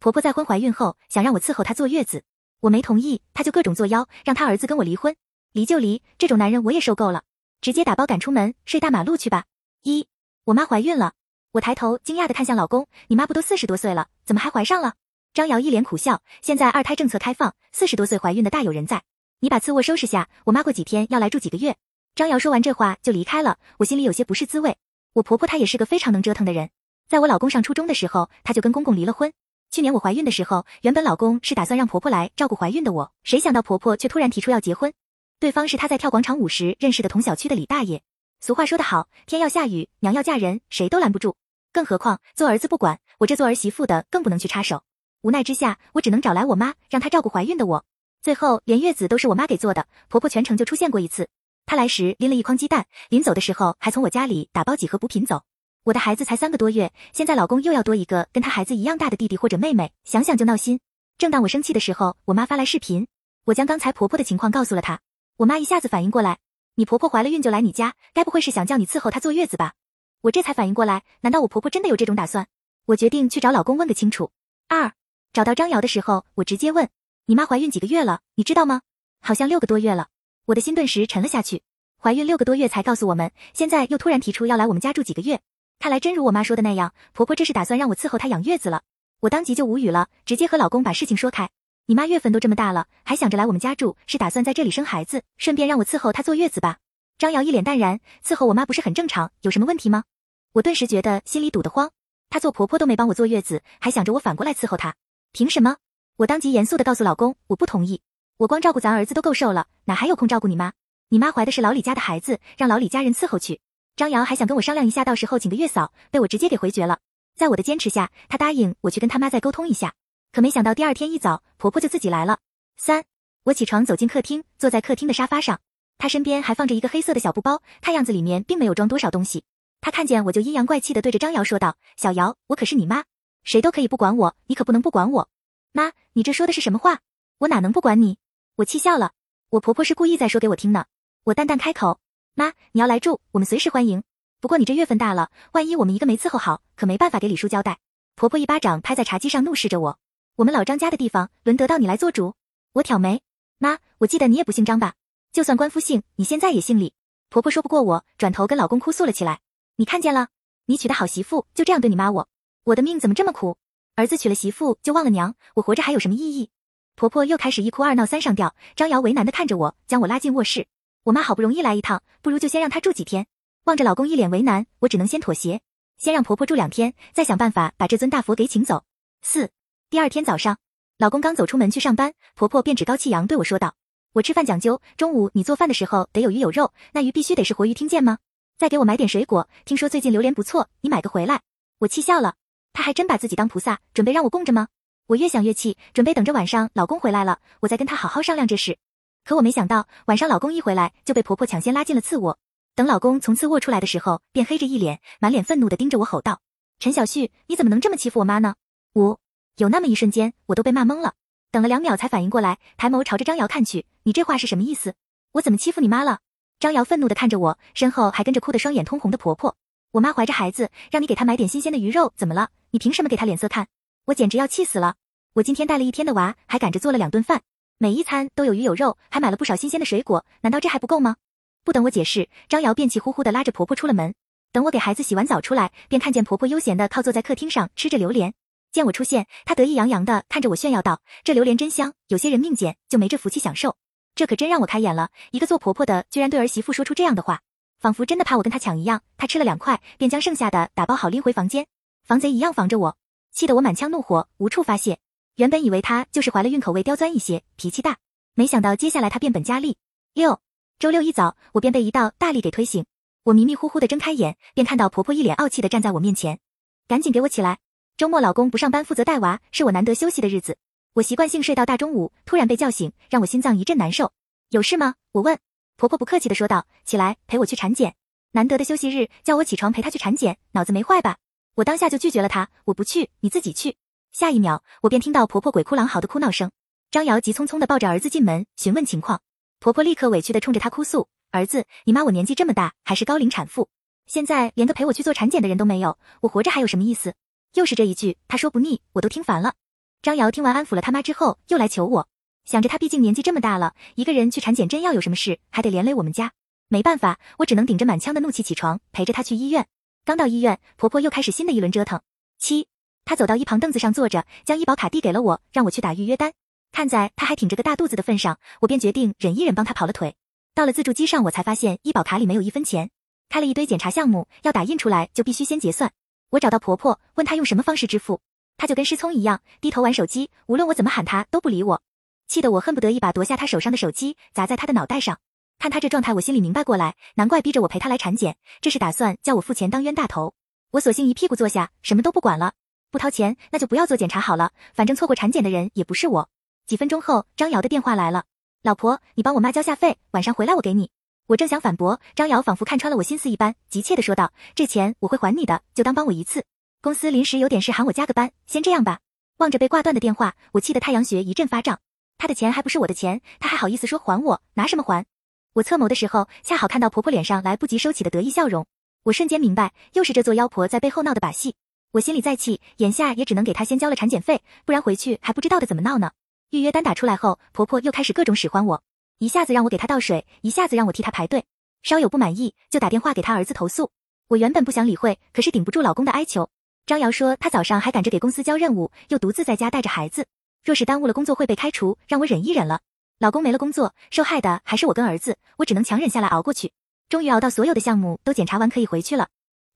婆婆再婚怀孕后，想让我伺候她坐月子，我没同意，她就各种作妖，让她儿子跟我离婚，离就离，这种男人我也受够了，直接打包赶出门，睡大马路去吧。一，我妈怀孕了，我抬头惊讶的看向老公，你妈不都四十多岁了，怎么还怀上了？张瑶一脸苦笑，现在二胎政策开放，四十多岁怀孕的大有人在，你把次卧收拾下，我妈过几天要来住几个月。张瑶说完这话就离开了，我心里有些不是滋味。我婆婆她也是个非常能折腾的人，在我老公上初中的时候，她就跟公公离了婚。去年我怀孕的时候，原本老公是打算让婆婆来照顾怀孕的我，谁想到婆婆却突然提出要结婚。对方是她在跳广场舞时认识的同小区的李大爷。俗话说得好，天要下雨，娘要嫁人，谁都拦不住。更何况做儿子不管，我这做儿媳妇的更不能去插手。无奈之下，我只能找来我妈，让她照顾怀孕的我。最后连月子都是我妈给做的，婆婆全程就出现过一次。她来时拎了一筐鸡蛋，临走的时候还从我家里打包几盒补品走。我的孩子才三个多月，现在老公又要多一个跟他孩子一样大的弟弟或者妹妹，想想就闹心。正当我生气的时候，我妈发来视频，我将刚才婆婆的情况告诉了她。我妈一下子反应过来，你婆婆怀了孕就来你家，该不会是想叫你伺候她坐月子吧？我这才反应过来，难道我婆婆真的有这种打算？我决定去找老公问个清楚。二，找到张瑶的时候，我直接问，你妈怀孕几个月了？你知道吗？好像六个多月了。我的心顿时沉了下去，怀孕六个多月才告诉我们，现在又突然提出要来我们家住几个月。看来真如我妈说的那样，婆婆这是打算让我伺候她养月子了。我当即就无语了，直接和老公把事情说开。你妈月份都这么大了，还想着来我们家住，是打算在这里生孩子，顺便让我伺候她坐月子吧？张瑶一脸淡然，伺候我妈不是很正常，有什么问题吗？我顿时觉得心里堵得慌。她做婆婆都没帮我坐月子，还想着我反过来伺候她，凭什么？我当即严肃的告诉老公，我不同意。我光照顾咱儿子都够受了，哪还有空照顾你妈？你妈怀的是老李家的孩子，让老李家人伺候去。张瑶还想跟我商量一下，到时候请个月嫂，被我直接给回绝了。在我的坚持下，她答应我去跟他妈再沟通一下。可没想到第二天一早，婆婆就自己来了。三，我起床走进客厅，坐在客厅的沙发上，她身边还放着一个黑色的小布包，看样子里面并没有装多少东西。她看见我就阴阳怪气的对着张瑶说道：“小瑶，我可是你妈，谁都可以不管我，你可不能不管我。”妈，你这说的是什么话？我哪能不管你？我气笑了。我婆婆是故意在说给我听呢。我淡淡开口。妈，你要来住，我们随时欢迎。不过你这月份大了，万一我们一个没伺候好，可没办法给李叔交代。婆婆一巴掌拍在茶几上，怒视着我。我们老张家的地方，轮得到你来做主？我挑眉。妈，我记得你也不姓张吧？就算官夫姓，你现在也姓李。婆婆说不过我，转头跟老公哭诉了起来。你看见了？你娶的好媳妇就这样对你妈我？我的命怎么这么苦？儿子娶了媳妇就忘了娘，我活着还有什么意义？婆婆又开始一哭二闹三上吊。张瑶为难的看着我，将我拉进卧室。我妈好不容易来一趟，不如就先让她住几天。望着老公一脸为难，我只能先妥协，先让婆婆住两天，再想办法把这尊大佛给请走。四，第二天早上，老公刚走出门去上班，婆婆便趾高气扬对我说道：“我吃饭讲究，中午你做饭的时候得有鱼有肉，那鱼必须得是活鱼，听见吗？再给我买点水果，听说最近榴莲不错，你买个回来。”我气笑了，她还真把自己当菩萨，准备让我供着吗？我越想越气，准备等着晚上老公回来了，我再跟他好好商量这事。可我没想到，晚上老公一回来就被婆婆抢先拉进了次卧。等老公从次卧出来的时候，便黑着一脸，满脸愤怒的盯着我吼道：“陈小旭，你怎么能这么欺负我妈呢？”五，有那么一瞬间，我都被骂懵了。等了两秒才反应过来，抬眸朝着张瑶看去：“你这话是什么意思？我怎么欺负你妈了？”张瑶愤怒的看着我，身后还跟着哭得双眼通红的婆婆：“我妈怀着孩子，让你给她买点新鲜的鱼肉，怎么了？你凭什么给她脸色看？我简直要气死了！我今天带了一天的娃，还赶着做了两顿饭。”每一餐都有鱼有肉，还买了不少新鲜的水果，难道这还不够吗？不等我解释，张瑶便气呼呼的拉着婆婆出了门。等我给孩子洗完澡出来，便看见婆婆悠闲的靠坐在客厅上吃着榴莲。见我出现，她得意洋洋的看着我炫耀道：“这榴莲真香，有些人命贱，就没这福气享受。”这可真让我开眼了，一个做婆婆的居然对儿媳妇说出这样的话，仿佛真的怕我跟她抢一样。她吃了两块，便将剩下的打包好拎回房间。防贼一样防着我，气得我满腔怒火无处发泄。原本以为他就是怀了孕，口味刁钻一些，脾气大，没想到接下来他变本加厉。六周六一早，我便被一道大力给推醒，我迷迷糊糊的睁开眼，便看到婆婆一脸傲气的站在我面前，赶紧给我起来！周末老公不上班，负责带娃，是我难得休息的日子，我习惯性睡到大中午，突然被叫醒，让我心脏一阵难受。有事吗？我问。婆婆不客气的说道：“起来，陪我去产检。难得的休息日，叫我起床陪她去产检，脑子没坏吧？”我当下就拒绝了她，我不去，你自己去。下一秒，我便听到婆婆鬼哭狼嚎的哭闹声。张瑶急匆匆地抱着儿子进门，询问情况。婆婆立刻委屈地冲着她哭诉：“儿子，你妈我年纪这么大，还是高龄产妇，现在连个陪我去做产检的人都没有，我活着还有什么意思？”又是这一句，她说不腻，我都听烦了。张瑶听完安抚了他妈之后，又来求我，想着她毕竟年纪这么大了，一个人去产检真要有什么事，还得连累我们家。没办法，我只能顶着满腔的怒气起床，陪着她去医院。刚到医院，婆婆又开始新的一轮折腾。七，她走到一旁凳子上坐着，将医保卡递给了我，让我去打预约单。看在她还挺着个大肚子的份上，我便决定忍一忍，帮她跑了腿。到了自助机上，我才发现医保卡里没有一分钱，开了一堆检查项目，要打印出来就必须先结算。我找到婆婆，问她用什么方式支付，她就跟失聪一样，低头玩手机，无论我怎么喊她都不理我，气得我恨不得一把夺下她手上的手机砸在她的脑袋上。看她这状态，我心里明白过来，难怪逼着我陪她来产检，这是打算叫我付钱当冤大头。我索性一屁股坐下，什么都不管了，不掏钱那就不要做检查好了，反正错过产检的人也不是我。几分钟后，张瑶的电话来了。老婆，你帮我妈交下费，晚上回来我给你。我正想反驳，张瑶仿佛看穿了我心思一般，急切的说道：“这钱我会还你的，就当帮我一次。公司临时有点事，喊我加个班，先这样吧。”望着被挂断的电话，我气得太阳穴一阵发胀。他的钱还不是我的钱，他还好意思说还我？拿什么还？我侧眸的时候，恰好看到婆婆脸上来不及收起的得意笑容，我瞬间明白，又是这座妖婆在背后闹的把戏。我心里再气，眼下也只能给她先交了产检费，不然回去还不知道的怎么闹呢。预约单打出来后，婆婆又开始各种使唤我，一下子让我给她倒水，一下子让我替她排队，稍有不满意就打电话给她儿子投诉。我原本不想理会，可是顶不住老公的哀求。张瑶说她早上还赶着给公司交任务，又独自在家带着孩子，若是耽误了工作会被开除，让我忍一忍了。老公没了工作，受害的还是我跟儿子，我只能强忍下来熬过去。终于熬到所有的项目都检查完，可以回去了。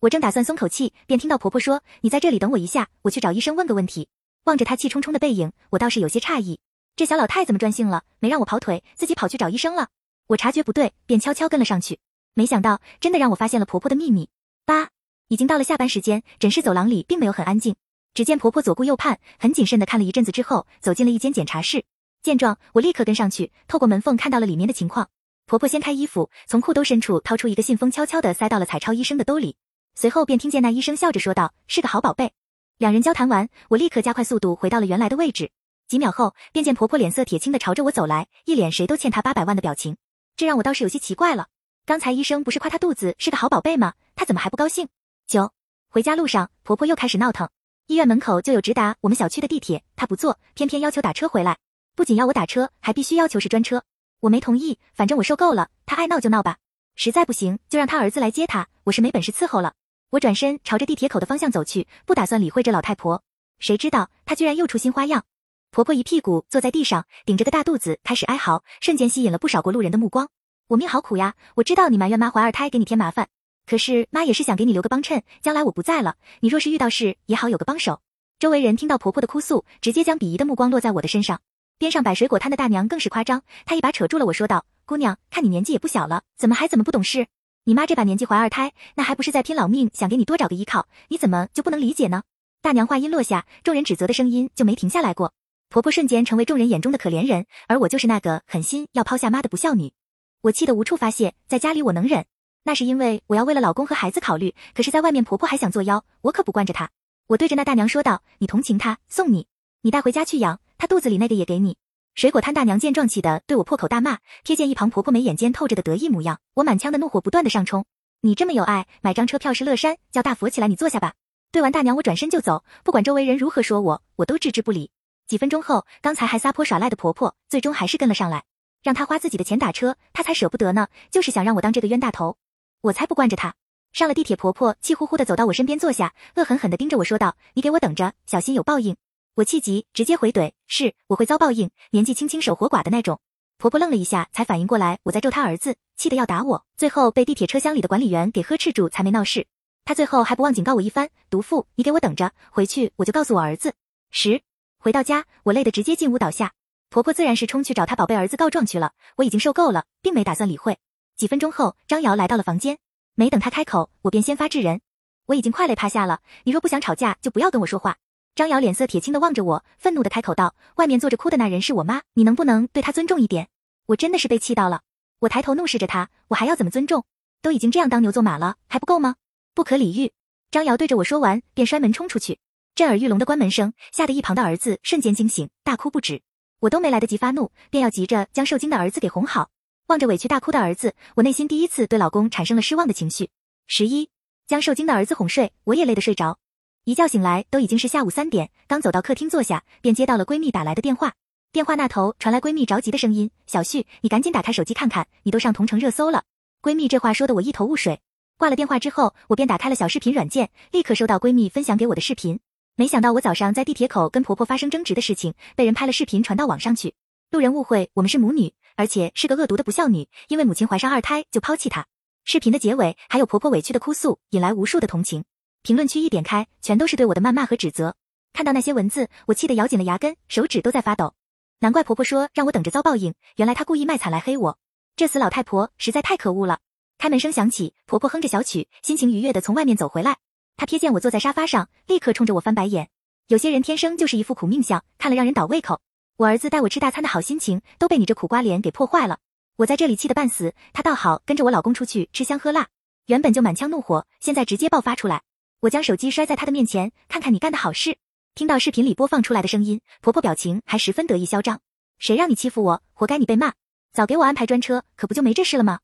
我正打算松口气，便听到婆婆说：“你在这里等我一下，我去找医生问个问题。”望着她气冲冲的背影，我倒是有些诧异。这小老太怎么专性了？没让我跑腿，自己跑去找医生了。我察觉不对，便悄悄跟了上去。没想到，真的让我发现了婆婆的秘密。八，已经到了下班时间，诊室走廊里并没有很安静。只见婆婆左顾右盼，很谨慎的看了一阵子之后，走进了一间检查室。见状，我立刻跟上去，透过门缝看到了里面的情况。婆婆掀开衣服，从裤兜深处掏出一个信封，悄悄的塞到了彩超医生的兜里。随后便听见那医生笑着说道：“是个好宝贝。”两人交谈完，我立刻加快速度回到了原来的位置。几秒后，便见婆婆脸色铁青的朝着我走来，一脸谁都欠她八百万的表情。这让我倒是有些奇怪了。刚才医生不是夸她肚子是个好宝贝吗？她怎么还不高兴？九，回家路上，婆婆又开始闹腾。医院门口就有直达我们小区的地铁，她不坐，偏偏要求打车回来。不仅要我打车，还必须要求是专车。我没同意，反正我受够了，她爱闹就闹吧。实在不行，就让她儿子来接她。我是没本事伺候了。我转身朝着地铁口的方向走去，不打算理会这老太婆。谁知道她居然又出新花样。婆婆一屁股坐在地上，顶着个大肚子开始哀嚎，瞬间吸引了不少过路人的目光。我命好苦呀！我知道你埋怨妈怀二胎给你添麻烦，可是妈也是想给你留个帮衬，将来我不在了，你若是遇到事也好有个帮手。周围人听到婆婆的哭诉，直接将鄙夷的目光落在我的身上。边上摆水果摊的大娘更是夸张，她一把扯住了我说道：“姑娘，看你年纪也不小了，怎么还怎么不懂事？你妈这把年纪怀二胎，那还不是在拼老命想给你多找个依靠？你怎么就不能理解呢？”大娘话音落下，众人指责的声音就没停下来过。婆婆瞬间成为众人眼中的可怜人，而我就是那个狠心要抛下妈的不孝女。我气得无处发泄，在家里我能忍，那是因为我要为了老公和孩子考虑。可是，在外面婆婆还想作妖，我可不惯着她。我对着那大娘说道：“你同情她，送你，你带回家去养，她肚子里那个也给你。”水果摊大娘见状，气得对我破口大骂。瞥见一旁婆婆眉眼间透着的得意模样，我满腔的怒火不断的上冲。你这么有爱，买张车票是乐山，叫大佛起来，你坐下吧。对完大娘，我转身就走，不管周围人如何说我，我都置之不理。几分钟后，刚才还撒泼耍赖的婆婆，最终还是跟了上来，让她花自己的钱打车，她才舍不得呢，就是想让我当这个冤大头，我才不惯着她。上了地铁，婆婆气呼呼的走到我身边坐下，恶狠狠地盯着我说道：“你给我等着，小心有报应。”我气急，直接回怼：“是，我会遭报应，年纪轻轻守活寡的那种。”婆婆愣了一下，才反应过来我在咒她儿子，气得要打我，最后被地铁车厢里的管理员给呵斥住，才没闹事。她最后还不忘警告我一番：“毒妇，你给我等着，回去我就告诉我儿子。”十。回到家，我累得直接进屋倒下。婆婆自然是冲去找她宝贝儿子告状去了。我已经受够了，并没打算理会。几分钟后，张瑶来到了房间，没等她开口，我便先发制人。我已经快累趴下了，你若不想吵架，就不要跟我说话。张瑶脸色铁青的望着我，愤怒的开口道：“外面坐着哭的那人是我妈，你能不能对她尊重一点？”我真的是被气到了。我抬头怒视着她，我还要怎么尊重？都已经这样当牛做马了，还不够吗？不可理喻！张瑶对着我说完，便摔门冲出去。震耳欲聋的关门声，吓得一旁的儿子瞬间惊醒，大哭不止。我都没来得及发怒，便要急着将受惊的儿子给哄好。望着委屈大哭的儿子，我内心第一次对老公产生了失望的情绪。十一，将受惊的儿子哄睡，我也累得睡着。一觉醒来都已经是下午三点，刚走到客厅坐下，便接到了闺蜜打来的电话。电话那头传来闺蜜着急的声音：“小旭，你赶紧打开手机看看，你都上同城热搜了。”闺蜜这话说的我一头雾水。挂了电话之后，我便打开了小视频软件，立刻收到闺蜜分享给我的视频。没想到我早上在地铁口跟婆婆发生争执的事情，被人拍了视频传到网上去。路人误会我们是母女，而且是个恶毒的不孝女，因为母亲怀上二胎就抛弃她。视频的结尾还有婆婆委屈的哭诉，引来无数的同情。评论区一点开，全都是对我的谩骂和指责。看到那些文字，我气得咬紧了牙根，手指都在发抖。难怪婆婆说让我等着遭报应，原来她故意卖惨来黑我。这死老太婆实在太可恶了。开门声响起，婆婆哼着小曲，心情愉悦的从外面走回来。她瞥见我坐在沙发上，立刻冲着我翻白眼。有些人天生就是一副苦命相，看了让人倒胃口。我儿子带我吃大餐的好心情都被你这苦瓜脸给破坏了。我在这里气得半死，他倒好，跟着我老公出去吃香喝辣。原本就满腔怒火，现在直接爆发出来。我将手机摔在他的面前，看看你干的好事。听到视频里播放出来的声音，婆婆表情还十分得意嚣张。谁让你欺负我，活该你被骂。早给我安排专车，可不就没这事了吗？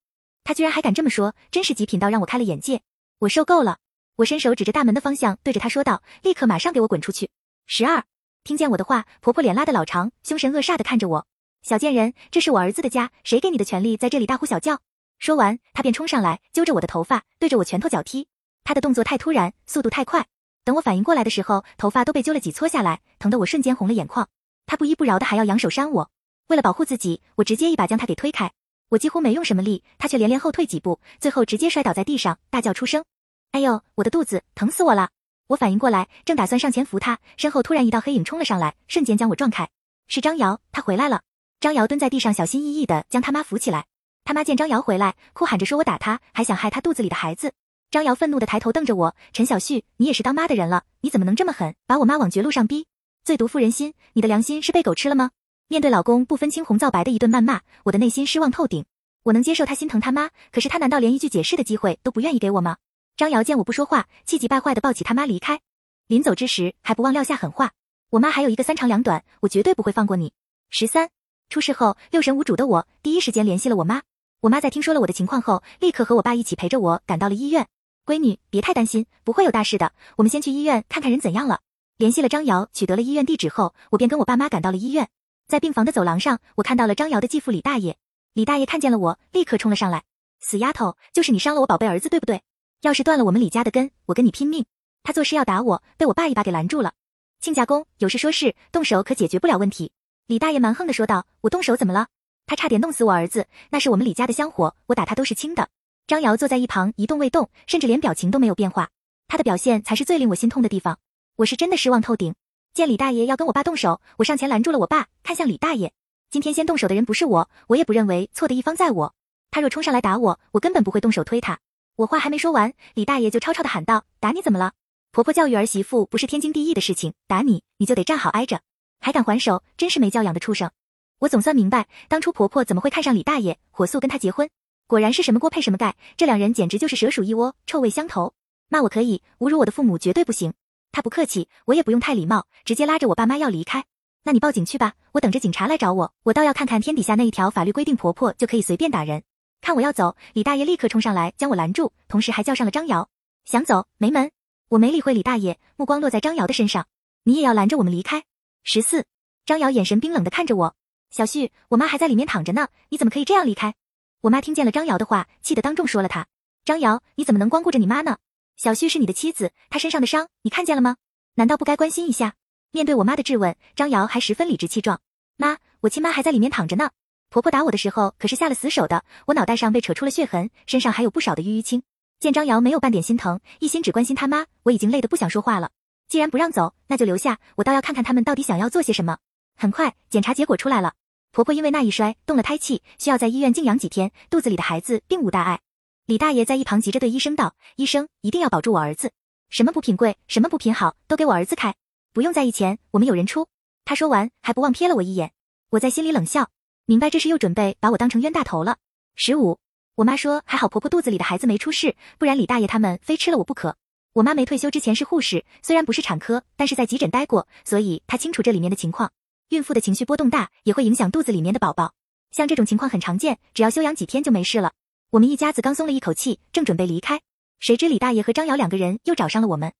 他居然还敢这么说，真是极品到让我开了眼界。我受够了，我伸手指着大门的方向，对着他说道：“立刻马上给我滚出去！”十二，听见我的话，婆婆脸拉的老长，凶神恶煞的看着我。小贱人，这是我儿子的家，谁给你的权利在这里大呼小叫？说完，他便冲上来，揪着我的头发，对着我拳头脚踢。他的动作太突然，速度太快，等我反应过来的时候，头发都被揪了几撮下来，疼得我瞬间红了眼眶。他不依不饶的还要扬手扇我，为了保护自己，我直接一把将他给推开。我几乎没用什么力，他却连连后退几步，最后直接摔倒在地上，大叫出声：“哎呦，我的肚子疼死我了！”我反应过来，正打算上前扶他，身后突然一道黑影冲了上来，瞬间将我撞开。是张瑶，他回来了。张瑶蹲在地上，小心翼翼的将他妈扶起来。他妈见张瑶回来，哭喊着说我打他，还想害他肚子里的孩子。张瑶愤怒的抬头瞪着我：“陈小旭，你也是当妈的人了，你怎么能这么狠，把我妈往绝路上逼？最毒妇人心，你的良心是被狗吃了吗？”面对老公不分青红皂白的一顿谩骂，我的内心失望透顶。我能接受他心疼他妈，可是他难道连一句解释的机会都不愿意给我吗？张瑶见我不说话，气急败坏的抱起他妈离开。临走之时，还不忘撂下狠话：“我妈还有一个三长两短，我绝对不会放过你。”十三出事后，六神无主的我第一时间联系了我妈。我妈在听说了我的情况后，立刻和我爸一起陪着我赶到了医院。闺女，别太担心，不会有大事的。我们先去医院看看人怎样了。联系了张瑶，取得了医院地址后，我便跟我爸妈赶到了医院。在病房的走廊上，我看到了张瑶的继父李大爷。李大爷看见了我，立刻冲了上来：“死丫头，就是你伤了我宝贝儿子，对不对？要是断了我们李家的根，我跟你拼命！”他做事要打我，被我爸一把给拦住了。亲家公，有事说事，动手可解决不了问题。李大爷蛮横的说道：“我动手怎么了？他差点弄死我儿子，那是我们李家的香火，我打他都是轻的。”张瑶坐在一旁一动未动，甚至连表情都没有变化。他的表现才是最令我心痛的地方，我是真的失望透顶。见李大爷要跟我爸动手，我上前拦住了我爸，看向李大爷：“今天先动手的人不是我，我也不认为错的一方在我。他若冲上来打我，我根本不会动手推他。”我话还没说完，李大爷就吵吵的喊道：“打你怎么了？婆婆教育儿媳妇不是天经地义的事情，打你你就得站好挨着，还敢还手，真是没教养的畜生！”我总算明白当初婆婆怎么会看上李大爷，火速跟他结婚。果然是什么锅配什么盖，这两人简直就是蛇鼠一窝，臭味相投。骂我可以，侮辱我的父母绝对不行。他不客气，我也不用太礼貌，直接拉着我爸妈要离开。那你报警去吧，我等着警察来找我。我倒要看看天底下那一条法律规定婆婆就可以随便打人。看我要走，李大爷立刻冲上来将我拦住，同时还叫上了张瑶，想走没门。我没理会李大爷，目光落在张瑶的身上，你也要拦着我们离开。十四，张瑶眼神冰冷的看着我，小旭，我妈还在里面躺着呢，你怎么可以这样离开？我妈听见了张瑶的话，气得当众说了他。张瑶，你怎么能光顾着你妈呢？小旭是你的妻子，她身上的伤你看见了吗？难道不该关心一下？面对我妈的质问，张瑶还十分理直气壮。妈，我亲妈还在里面躺着呢。婆婆打我的时候可是下了死手的，我脑袋上被扯出了血痕，身上还有不少的淤淤青。见张瑶没有半点心疼，一心只关心他妈，我已经累得不想说话了。既然不让走，那就留下，我倒要看看他们到底想要做些什么。很快，检查结果出来了，婆婆因为那一摔动了胎气，需要在医院静养几天，肚子里的孩子并无大碍。李大爷在一旁急着对医生道：“医生一定要保住我儿子，什么补品贵，什么补品好，都给我儿子开，不用在意钱，我们有人出。”他说完还不忘瞥了我一眼，我在心里冷笑。明白这是又准备把我当成冤大头了。十五，我妈说还好婆婆肚子里的孩子没出事，不然李大爷他们非吃了我不可。我妈没退休之前是护士，虽然不是产科，但是在急诊待过，所以她清楚这里面的情况。孕妇的情绪波动大，也会影响肚子里面的宝宝。像这种情况很常见，只要休养几天就没事了。我们一家子刚松了一口气，正准备离开，谁知李大爷和张瑶两个人又找上了我们。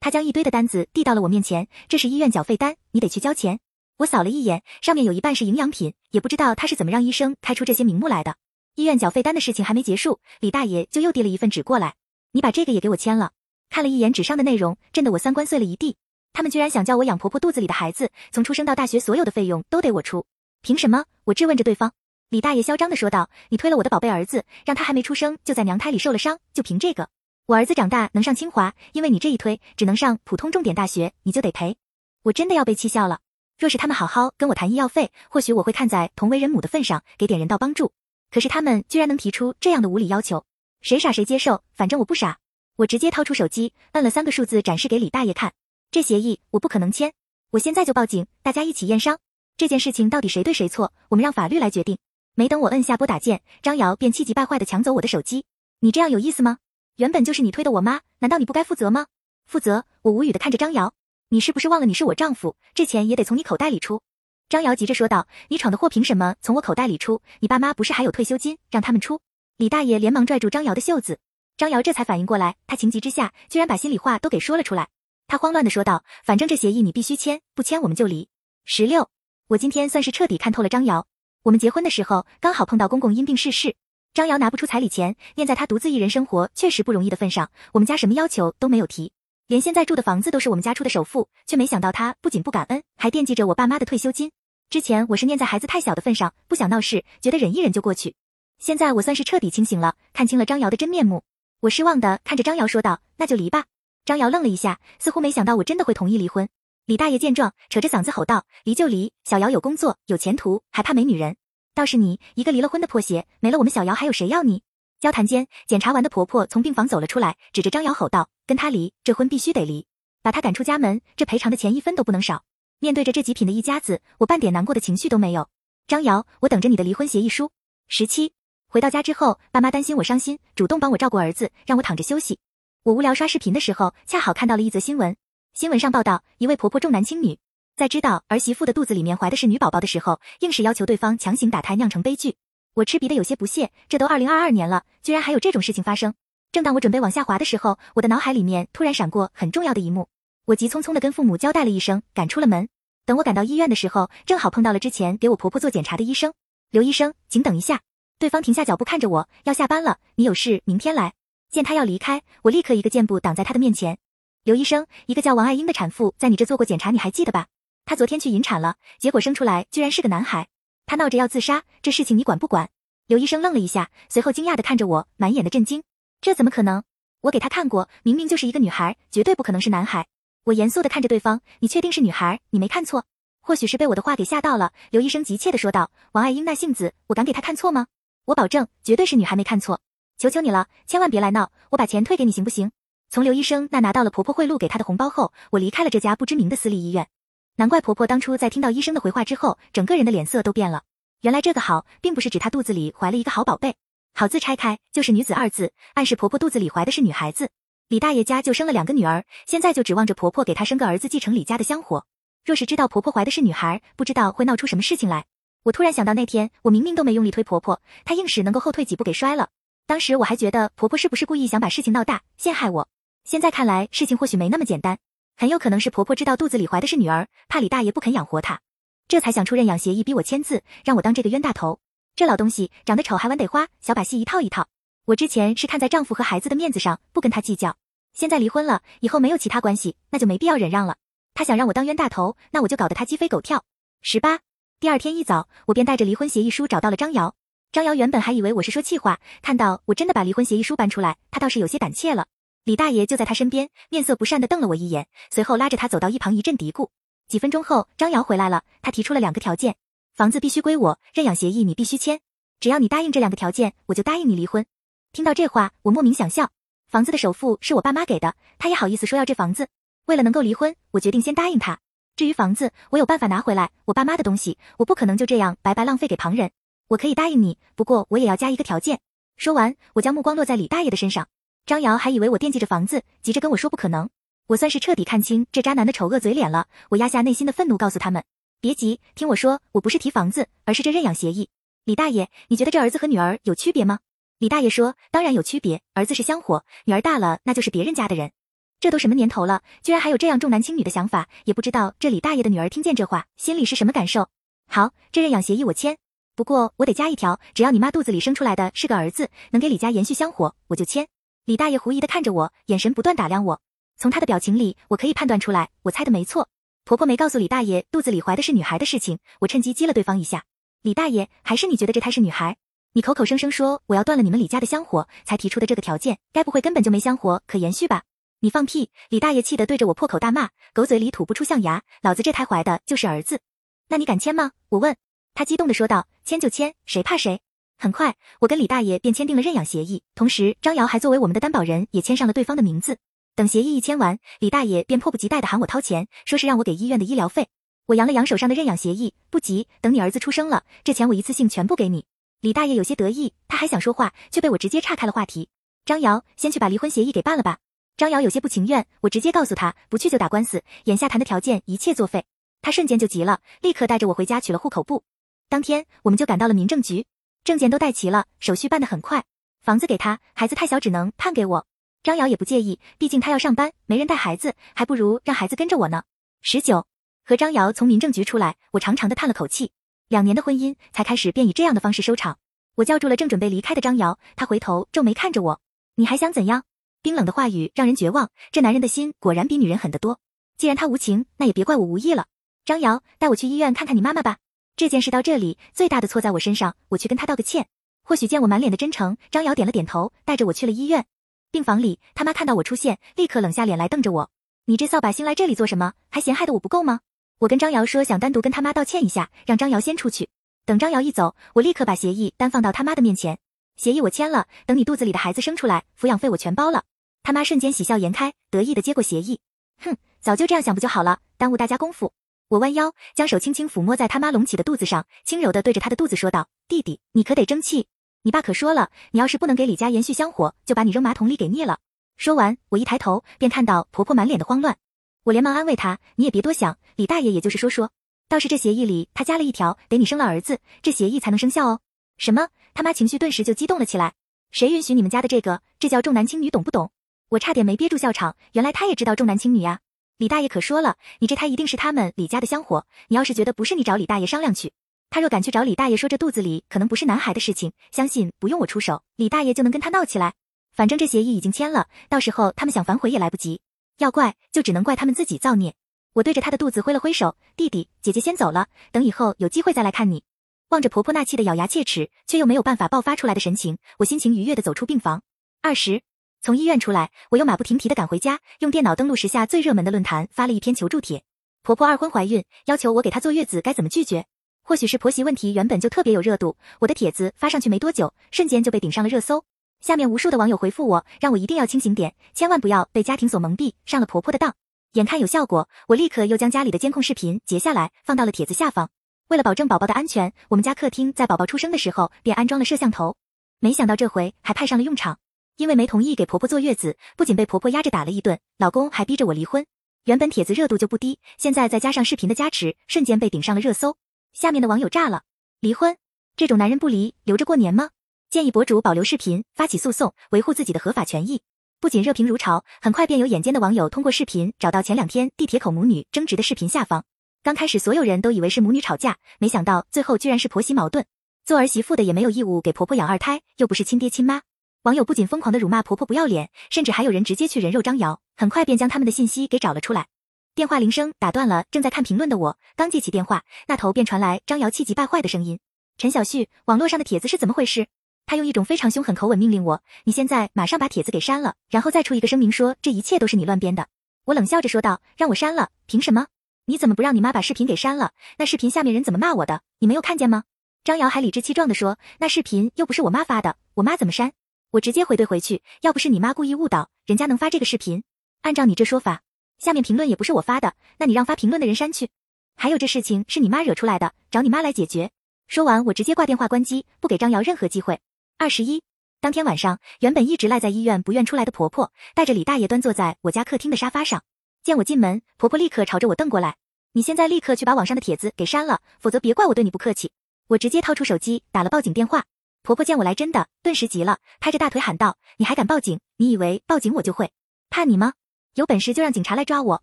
他将一堆的单子递到了我面前，这是医院缴费单，你得去交钱。我扫了一眼，上面有一半是营养品，也不知道他是怎么让医生开出这些名目来的。医院缴费单的事情还没结束，李大爷就又递了一份纸过来，你把这个也给我签了。看了一眼纸上的内容，震得我三观碎了一地。他们居然想叫我养婆婆肚子里的孩子，从出生到大学所有的费用都得我出，凭什么？我质问着对方。李大爷嚣张的说道：“你推了我的宝贝儿子，让他还没出生就在娘胎里受了伤，就凭这个？我儿子长大能上清华，因为你这一推只能上普通重点大学，你就得赔。我真的要被气笑了。若是他们好好跟我谈医药费，或许我会看在同为人母的份上给点人道帮助。可是他们居然能提出这样的无理要求，谁傻谁接受，反正我不傻。我直接掏出手机，摁了三个数字展示给李大爷看。这协议我不可能签，我现在就报警，大家一起验伤。这件事情到底谁对谁错，我们让法律来决定。没等我摁下拨打键，张瑶便气急败坏的抢走我的手机。你这样有意思吗？原本就是你推的我妈，难道你不该负责吗？负责？我无语的看着张瑶，你是不是忘了你是我丈夫，这钱也得从你口袋里出？张瑶急着说道，你闯的祸凭什么从我口袋里出？你爸妈不是还有退休金，让他们出？李大爷连忙拽住张瑶的袖子，张瑶这才反应过来，他情急之下居然把心里话都给说了出来。他慌乱的说道：“反正这协议你必须签，不签我们就离。”十六，我今天算是彻底看透了张瑶。我们结婚的时候刚好碰到公公因病逝世，张瑶拿不出彩礼钱，念在他独自一人生活确实不容易的份上，我们家什么要求都没有提，连现在住的房子都是我们家出的首付，却没想到他不仅不感恩，还惦记着我爸妈的退休金。之前我是念在孩子太小的份上，不想闹事，觉得忍一忍就过去。现在我算是彻底清醒了，看清了张瑶的真面目。我失望的看着张瑶说道：“那就离吧。”张瑶愣了一下，似乎没想到我真的会同意离婚。李大爷见状，扯着嗓子吼道：“离就离！小瑶有工作，有前途，还怕没女人？倒是你一个离了婚的破鞋，没了我们小瑶，还有谁要你？”交谈间，检查完的婆婆从病房走了出来，指着张瑶吼道：“跟他离，这婚必须得离，把他赶出家门，这赔偿的钱一分都不能少。”面对着这极品的一家子，我半点难过的情绪都没有。张瑶，我等着你的离婚协议书。十七，回到家之后，爸妈担心我伤心，主动帮我照顾儿子，让我躺着休息。我无聊刷视频的时候，恰好看到了一则新闻。新闻上报道，一位婆婆重男轻女，在知道儿媳妇的肚子里面怀的是女宝宝的时候，硬是要求对方强行打胎，酿成悲剧。我吃鼻的有些不屑，这都二零二二年了，居然还有这种事情发生。正当我准备往下滑的时候，我的脑海里面突然闪过很重要的一幕。我急匆匆的跟父母交代了一声，赶出了门。等我赶到医院的时候，正好碰到了之前给我婆婆做检查的医生。刘医生，请等一下。对方停下脚步看着我，要下班了，你有事明天来。见他要离开，我立刻一个箭步挡在他的面前。刘医生，一个叫王爱英的产妇在你这做过检查，你还记得吧？她昨天去引产了，结果生出来居然是个男孩。她闹着要自杀，这事情你管不管？刘医生愣了一下，随后惊讶的看着我，满眼的震惊。这怎么可能？我给他看过，明明就是一个女孩，绝对不可能是男孩。我严肃的看着对方，你确定是女孩？你没看错？或许是被我的话给吓到了，刘医生急切的说道：“王爱英那性子，我敢给她看错吗？我保证，绝对是女孩，没看错。”求求你了，千万别来闹，我把钱退给你行不行？从刘医生那拿到了婆婆贿赂给他的红包后，我离开了这家不知名的私立医院。难怪婆婆当初在听到医生的回话之后，整个人的脸色都变了。原来这个好，并不是指她肚子里怀了一个好宝贝，好字拆开就是女子二字，暗示婆婆肚子里怀的是女孩子。李大爷家就生了两个女儿，现在就指望着婆婆给她生个儿子继承李家的香火。若是知道婆婆怀的是女孩，不知道会闹出什么事情来。我突然想到那天我明明都没用力推婆婆，她硬是能够后退几步给摔了。当时我还觉得婆婆是不是故意想把事情闹大，陷害我？现在看来，事情或许没那么简单，很有可能是婆婆知道肚子里怀的是女儿，怕李大爷不肯养活她，这才想出认养协议，逼我签字，让我当这个冤大头。这老东西长得丑还玩得花，小把戏一套一套。我之前是看在丈夫和孩子的面子上，不跟他计较。现在离婚了，以后没有其他关系，那就没必要忍让了。他想让我当冤大头，那我就搞得他鸡飞狗跳。十八，第二天一早，我便带着离婚协议书找到了张瑶。张瑶原本还以为我是说气话，看到我真的把离婚协议书搬出来，他倒是有些胆怯了。李大爷就在他身边，面色不善的瞪了我一眼，随后拉着他走到一旁，一阵嘀咕。几分钟后，张瑶回来了，他提出了两个条件：房子必须归我，认养协议你必须签。只要你答应这两个条件，我就答应你离婚。听到这话，我莫名想笑。房子的首付是我爸妈给的，他也好意思说要这房子？为了能够离婚，我决定先答应他。至于房子，我有办法拿回来。我爸妈的东西，我不可能就这样白白浪费给旁人。我可以答应你，不过我也要加一个条件。说完，我将目光落在李大爷的身上。张瑶还以为我惦记着房子，急着跟我说不可能。我算是彻底看清这渣男的丑恶嘴脸了。我压下内心的愤怒，告诉他们：别急，听我说，我不是提房子，而是这认养协议。李大爷，你觉得这儿子和女儿有区别吗？李大爷说：当然有区别，儿子是香火，女儿大了那就是别人家的人。这都什么年头了，居然还有这样重男轻女的想法，也不知道这李大爷的女儿听见这话，心里是什么感受。好，这认养协议我签，不过我得加一条，只要你妈肚子里生出来的是个儿子，能给李家延续香火，我就签。李大爷狐疑的看着我，眼神不断打量我，从他的表情里，我可以判断出来，我猜的没错。婆婆没告诉李大爷肚子里怀的是女孩的事情，我趁机激了对方一下。李大爷，还是你觉得这胎是女孩？你口口声声说我要断了你们李家的香火，才提出的这个条件，该不会根本就没香火可延续吧？你放屁！李大爷气得对着我破口大骂，狗嘴里吐不出象牙，老子这胎怀的就是儿子。那你敢签吗？我问。他激动地说道：“签就签，谁怕谁？”很快，我跟李大爷便签订了认养协议，同时张瑶还作为我们的担保人，也签上了对方的名字。等协议一签完，李大爷便迫不及待地喊我掏钱，说是让我给医院的医疗费。我扬了扬手上的认养协议，不急，等你儿子出生了，这钱我一次性全部给你。李大爷有些得意，他还想说话，却被我直接岔开了话题。张瑶，先去把离婚协议给办了吧。张瑶有些不情愿，我直接告诉他，不去就打官司，眼下谈的条件一切作废。他瞬间就急了，立刻带着我回家取了户口簿。当天我们就赶到了民政局，证件都带齐了，手续办得很快。房子给他，孩子太小，只能判给我。张瑶也不介意，毕竟他要上班，没人带孩子，还不如让孩子跟着我呢。十九，和张瑶从民政局出来，我长长的叹了口气，两年的婚姻才开始便以这样的方式收场。我叫住了正准备离开的张瑶，他回头皱眉看着我，你还想怎样？冰冷的话语让人绝望，这男人的心果然比女人狠得多。既然他无情，那也别怪我无意了。张瑶，带我去医院看看你妈妈吧。这件事到这里，最大的错在我身上，我去跟他道个歉。或许见我满脸的真诚，张瑶点了点头，带着我去了医院。病房里，他妈看到我出现，立刻冷下脸来瞪着我：“你这扫把星来这里做什么？还嫌害得我不够吗？”我跟张瑶说想单独跟他妈道歉一下，让张瑶先出去。等张瑶一走，我立刻把协议单放到他妈的面前。协议我签了，等你肚子里的孩子生出来，抚养费我全包了。他妈瞬间喜笑颜开，得意的接过协议。哼，早就这样想不就好了，耽误大家功夫。我弯腰，将手轻轻抚摸在他妈隆起的肚子上，轻柔的对着他的肚子说道：“弟弟，你可得争气。你爸可说了，你要是不能给李家延续香火，就把你扔马桶里给灭了。”说完，我一抬头便看到婆婆满脸的慌乱。我连忙安慰她：“你也别多想，李大爷也就是说说，倒是这协议里他加了一条，得你生了儿子，这协议才能生效哦。”什么？他妈情绪顿时就激动了起来。谁允许你们家的这个？这叫重男轻女，懂不懂？我差点没憋住笑场。原来他也知道重男轻女呀。李大爷可说了，你这胎一定是他们李家的香火。你要是觉得不是，你找李大爷商量去。他若敢去找李大爷说这肚子里可能不是男孩的事情，相信不用我出手，李大爷就能跟他闹起来。反正这协议已经签了，到时候他们想反悔也来不及。要怪就只能怪他们自己造孽。我对着他的肚子挥了挥手，弟弟，姐姐先走了，等以后有机会再来看你。望着婆婆那气得咬牙切齿，却又没有办法爆发出来的神情，我心情愉悦的走出病房。二十，从医院出来，我又马不停蹄的赶回家，用电脑登录时下最热门的论坛，发了一篇求助帖。婆婆二婚怀孕，要求我给她坐月子，该怎么拒绝？或许是婆媳问题原本就特别有热度，我的帖子发上去没多久，瞬间就被顶上了热搜。下面无数的网友回复我，让我一定要清醒点，千万不要被家庭所蒙蔽，上了婆婆的当。眼看有效果，我立刻又将家里的监控视频截下来，放到了帖子下方。为了保证宝宝的安全，我们家客厅在宝宝出生的时候便安装了摄像头。没想到这回还派上了用场，因为没同意给婆婆坐月子，不仅被婆婆压着打了一顿，老公还逼着我离婚。原本帖子热度就不低，现在再加上视频的加持，瞬间被顶上了热搜。下面的网友炸了：离婚？这种男人不离，留着过年吗？建议博主保留视频，发起诉讼，维护自己的合法权益。不仅热评如潮，很快便有眼尖的网友通过视频找到前两天地铁口母女争执的视频下方。刚开始所有人都以为是母女吵架，没想到最后居然是婆媳矛盾。做儿媳妇的也没有义务给婆婆养二胎，又不是亲爹亲妈。网友不仅疯狂的辱骂婆婆不要脸，甚至还有人直接去人肉张瑶。很快便将他们的信息给找了出来。电话铃声打断了正在看评论的我，刚接起电话，那头便传来张瑶气急败坏的声音：“陈小旭，网络上的帖子是怎么回事？”他用一种非常凶狠口吻命令我：“你现在马上把帖子给删了，然后再出一个声明说这一切都是你乱编的。”我冷笑着说道：“让我删了？凭什么？”你怎么不让你妈把视频给删了？那视频下面人怎么骂我的？你没有看见吗？张瑶还理直气壮地说，那视频又不是我妈发的，我妈怎么删？我直接回怼回去，要不是你妈故意误导，人家能发这个视频？按照你这说法，下面评论也不是我发的，那你让发评论的人删去。还有这事情是你妈惹出来的，找你妈来解决。说完，我直接挂电话关机，不给张瑶任何机会。二十一，当天晚上，原本一直赖在医院不愿出来的婆婆，带着李大爷端坐在我家客厅的沙发上。见我进门，婆婆立刻朝着我瞪过来。你现在立刻去把网上的帖子给删了，否则别怪我对你不客气。我直接掏出手机打了报警电话。婆婆见我来真的，顿时急了，拍着大腿喊道：“你还敢报警？你以为报警我就会怕你吗？有本事就让警察来抓我，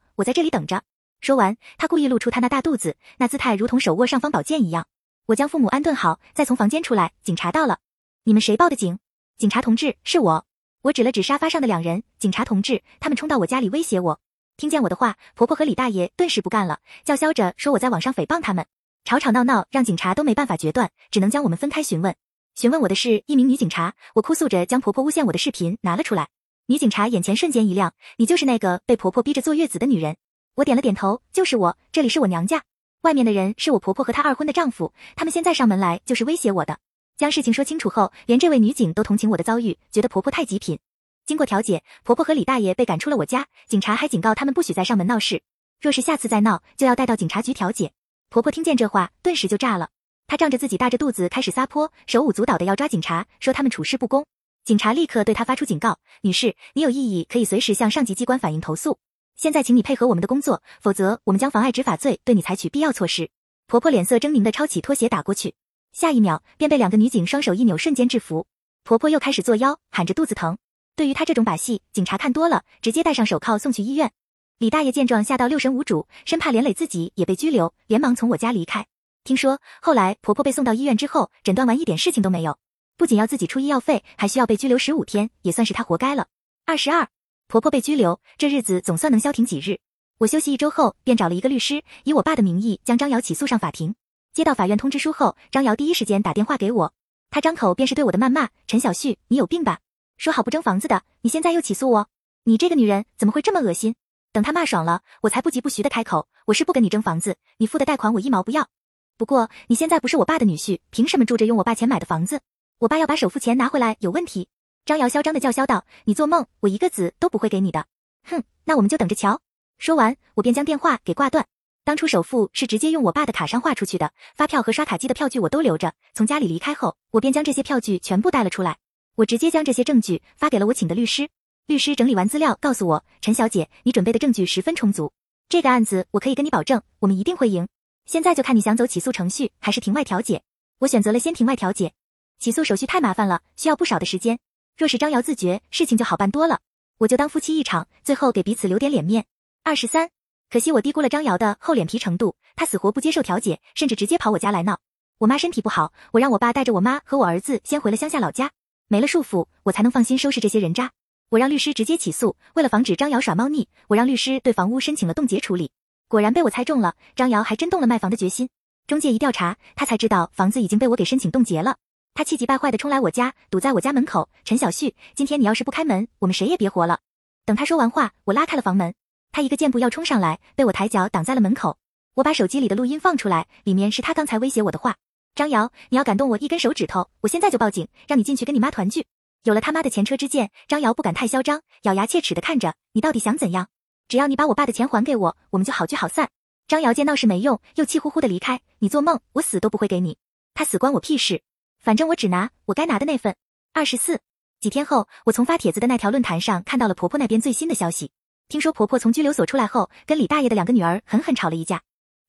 我在这里等着。说完，她故意露出她那大肚子，那姿态如同手握尚方宝剑一样。我将父母安顿好，再从房间出来。警察到了，你们谁报的警？警察同志，是我。我指了指沙发上的两人，警察同志，他们冲到我家里威胁我。听见我的话，婆婆和李大爷顿时不干了，叫嚣着说我在网上诽谤他们，吵吵闹闹，让警察都没办法决断，只能将我们分开询问。询问我的是一名女警察，我哭诉着将婆婆诬陷我的视频拿了出来。女警察眼前瞬间一亮，你就是那个被婆婆逼着坐月子的女人。我点了点头，就是我，这里是我娘家。外面的人是我婆婆和她二婚的丈夫，他们现在上门来就是威胁我的。将事情说清楚后，连这位女警都同情我的遭遇，觉得婆婆太极品。经过调解，婆婆和李大爷被赶出了我家，警察还警告他们不许再上门闹事，若是下次再闹，就要带到警察局调解。婆婆听见这话，顿时就炸了，她仗着自己大着肚子开始撒泼，手舞足蹈的要抓警察，说他们处事不公。警察立刻对她发出警告：“女士，你有异议可以随时向上级机关反映投诉。”现在，请你配合我们的工作，否则我们将妨碍执法罪对你采取必要措施。婆婆脸色狰狞的抄起拖鞋打过去，下一秒便被两个女警双手一扭，瞬间制服。婆婆又开始作妖，喊着肚子疼。对于她这种把戏，警察看多了，直接戴上手铐送去医院。李大爷见状吓到六神无主，生怕连累自己也被拘留，连忙从我家离开。听说后来婆婆被送到医院之后，诊断完一点事情都没有，不仅要自己出医药费，还需要被拘留十五天，也算是她活该了。二十二。婆婆被拘留，这日子总算能消停几日。我休息一周后，便找了一个律师，以我爸的名义将张瑶起诉上法庭。接到法院通知书后，张瑶第一时间打电话给我，他张口便是对我的谩骂：“陈小旭，你有病吧？说好不争房子的，你现在又起诉我，你这个女人怎么会这么恶心？”等他骂爽了，我才不疾不徐的开口：“我是不跟你争房子，你付的贷款我一毛不要。不过你现在不是我爸的女婿，凭什么住着用我爸钱买的房子？我爸要把首付钱拿回来，有问题。”张瑶嚣张的叫嚣道：“你做梦，我一个子都不会给你的！哼，那我们就等着瞧。”说完，我便将电话给挂断。当初首付是直接用我爸的卡上划出去的，发票和刷卡机的票据我都留着。从家里离开后，我便将这些票据全部带了出来。我直接将这些证据发给了我请的律师。律师整理完资料，告诉我：“陈小姐，你准备的证据十分充足，这个案子我可以跟你保证，我们一定会赢。现在就看你想走起诉程序，还是庭外调解。我选择了先庭外调解，起诉手续太麻烦了，需要不少的时间。”若是张瑶自觉，事情就好办多了。我就当夫妻一场，最后给彼此留点脸面。二十三，可惜我低估了张瑶的厚脸皮程度，她死活不接受调解，甚至直接跑我家来闹。我妈身体不好，我让我爸带着我妈和我儿子先回了乡下老家，没了束缚，我才能放心收拾这些人渣。我让律师直接起诉，为了防止张瑶耍猫腻，我让律师对房屋申请了冻结处理。果然被我猜中了，张瑶还真动了卖房的决心。中介一调查，他才知道房子已经被我给申请冻结了。他气急败坏的冲来我家，堵在我家门口。陈小旭，今天你要是不开门，我们谁也别活了。等他说完话，我拉开了房门，他一个箭步要冲上来，被我抬脚挡在了门口。我把手机里的录音放出来，里面是他刚才威胁我的话。张瑶，你要敢动我一根手指头，我现在就报警，让你进去跟你妈团聚。有了他妈的前车之鉴，张瑶不敢太嚣张，咬牙切齿的看着你，到底想怎样？只要你把我爸的钱还给我，我们就好聚好散。张瑶见闹事没用，又气呼呼的离开。你做梦，我死都不会给你，他死关我屁事。反正我只拿我该拿的那份。二十四几天后，我从发帖子的那条论坛上看到了婆婆那边最新的消息。听说婆婆从拘留所出来后，跟李大爷的两个女儿狠狠吵了一架。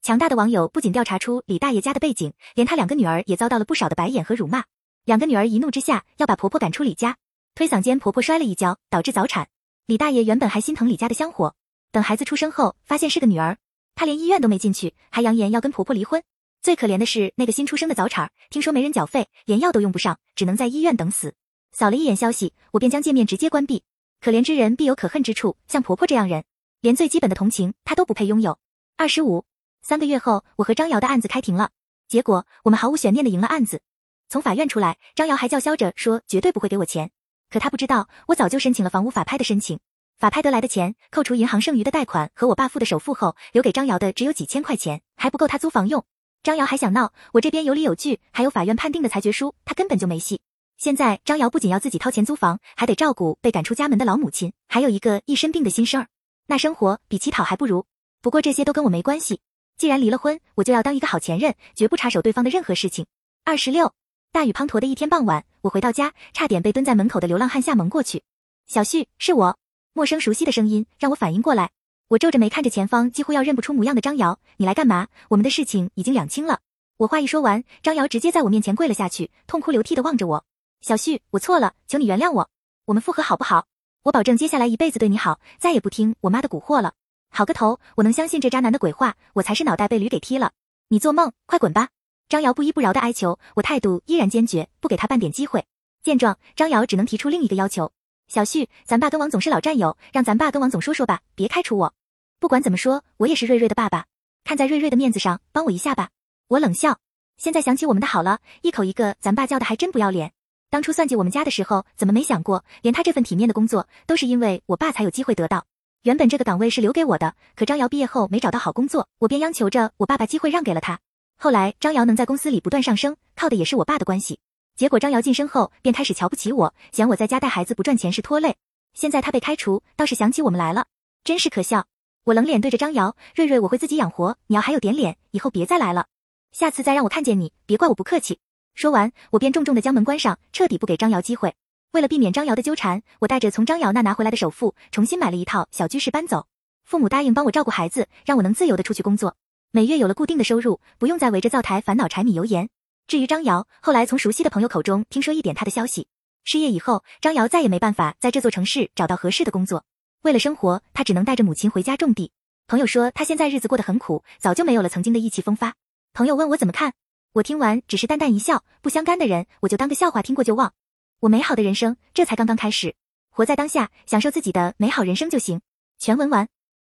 强大的网友不仅调查出李大爷家的背景，连他两个女儿也遭到了不少的白眼和辱骂。两个女儿一怒之下要把婆婆赶出李家，推搡间婆婆摔了一跤，导致早产。李大爷原本还心疼李家的香火，等孩子出生后，发现是个女儿，她连医院都没进去，还扬言要跟婆婆离婚。最可怜的是那个新出生的早产，听说没人缴费，连药都用不上，只能在医院等死。扫了一眼消息，我便将界面直接关闭。可怜之人必有可恨之处，像婆婆这样人，连最基本的同情她都不配拥有。二十五三个月后，我和张瑶的案子开庭了，结果我们毫无悬念的赢了案子。从法院出来，张瑶还叫嚣着说绝对不会给我钱，可她不知道我早就申请了房屋法拍的申请，法拍得来的钱，扣除银行剩余的贷款和我爸付的首付后，留给张瑶的只有几千块钱，还不够他租房用。张瑶还想闹，我这边有理有据，还有法院判定的裁决书，他根本就没戏。现在张瑶不仅要自己掏钱租房，还得照顾被赶出家门的老母亲，还有一个一身病的新生儿，那生活比乞讨还不如。不过这些都跟我没关系，既然离了婚，我就要当一个好前任，绝不插手对方的任何事情。二十六，大雨滂沱的一天傍晚，我回到家，差点被蹲在门口的流浪汉吓蒙过去。小旭，是我，陌生熟悉的声音让我反应过来。我皱着眉看着前方几乎要认不出模样的张瑶，你来干嘛？我们的事情已经两清了。我话一说完，张瑶直接在我面前跪了下去，痛哭流涕的望着我。小旭，我错了，求你原谅我，我们复合好不好？我保证接下来一辈子对你好，再也不听我妈的蛊惑了。好个头，我能相信这渣男的鬼话？我才是脑袋被驴给踢了。你做梦，快滚吧！张瑶不依不饶的哀求，我态度依然坚决，不给他半点机会。见状，张瑶只能提出另一个要求：小旭，咱爸跟王总是老战友，让咱爸跟王总说说吧，别开除我。不管怎么说，我也是瑞瑞的爸爸，看在瑞瑞的面子上，帮我一下吧。我冷笑，现在想起我们的好了，一口一个咱爸叫的还真不要脸。当初算计我们家的时候，怎么没想过，连他这份体面的工作，都是因为我爸才有机会得到。原本这个岗位是留给我的，可张瑶毕业后没找到好工作，我便央求着我爸把机会让给了他。后来张瑶能在公司里不断上升，靠的也是我爸的关系。结果张瑶晋升后，便开始瞧不起我，嫌我在家带孩子不赚钱是拖累。现在他被开除，倒是想起我们来了，真是可笑。我冷脸对着张瑶，瑞瑞我会自己养活，你要还有点脸，以后别再来了。下次再让我看见你，别怪我不客气。说完，我便重重的将门关上，彻底不给张瑶机会。为了避免张瑶的纠缠，我带着从张瑶那拿回来的首付，重新买了一套小居室搬走。父母答应帮我照顾孩子，让我能自由的出去工作，每月有了固定的收入，不用再围着灶台烦恼柴米油盐。至于张瑶，后来从熟悉的朋友口中听说一点她的消息，失业以后，张瑶再也没办法在这座城市找到合适的工作。为了生活，她只能带着母亲回家种地。朋友说她现在日子过得很苦，早就没有了曾经的意气风发。朋友问我怎么看，我听完只是淡淡一笑，不相干的人我就当个笑话听过就忘。我美好的人生，这才刚刚开始，活在当下，享受自己的美好人生就行。全文完。